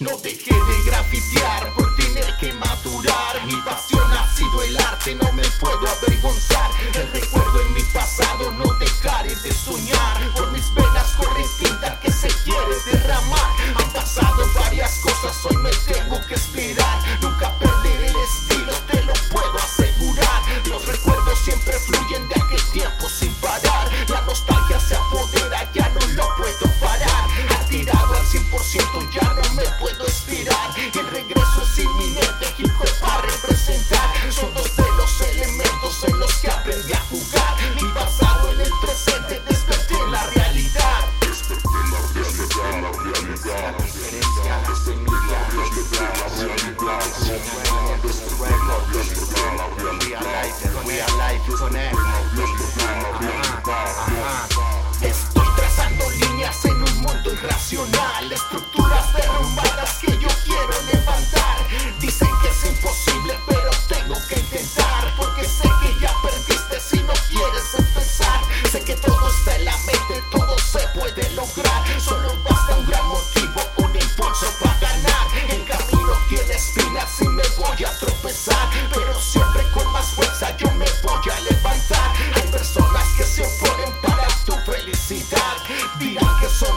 No dejé de grafitear por tener que madurar. Mi pasión ha sido el arte, no me puedo avergonzar. El recuerdo en mi pasado, no dejaré de soñar. Por mis venas corre tinta que se quiere derramar. Han pasado varias cosas, hoy me tengo que esperar. Nunca perderé el estilo, te lo puedo asegurar. Los recuerdos siempre fluyen de aquel tiempo sin parar. La nostalgia se apodera, ya no lo puedo parar. Ha tirado al 100%, ya puedo esperar. El regreso es inminente, hip hop para representar. Son dos de los elementos en los que aprendí a jugar. Mi pasado en el presente, desperté la realidad. Desperté la realidad, la realidad. La. Desperté la realidad. La realidad, estructuras derrumbadas que yo quiero levantar. Dicen que es imposible, pero tengo que intentar, porque sé que ya perdiste si no quieres empezar. Sé que todo está en la mente, todo se puede lograr. Solo basta un gran motivo, un impulso para ganar. El camino tiene espinas y me voy a tropezar, pero siempre con más fuerza yo me voy a levantar. Hay personas que se oponen para tu felicidad. Dirán que son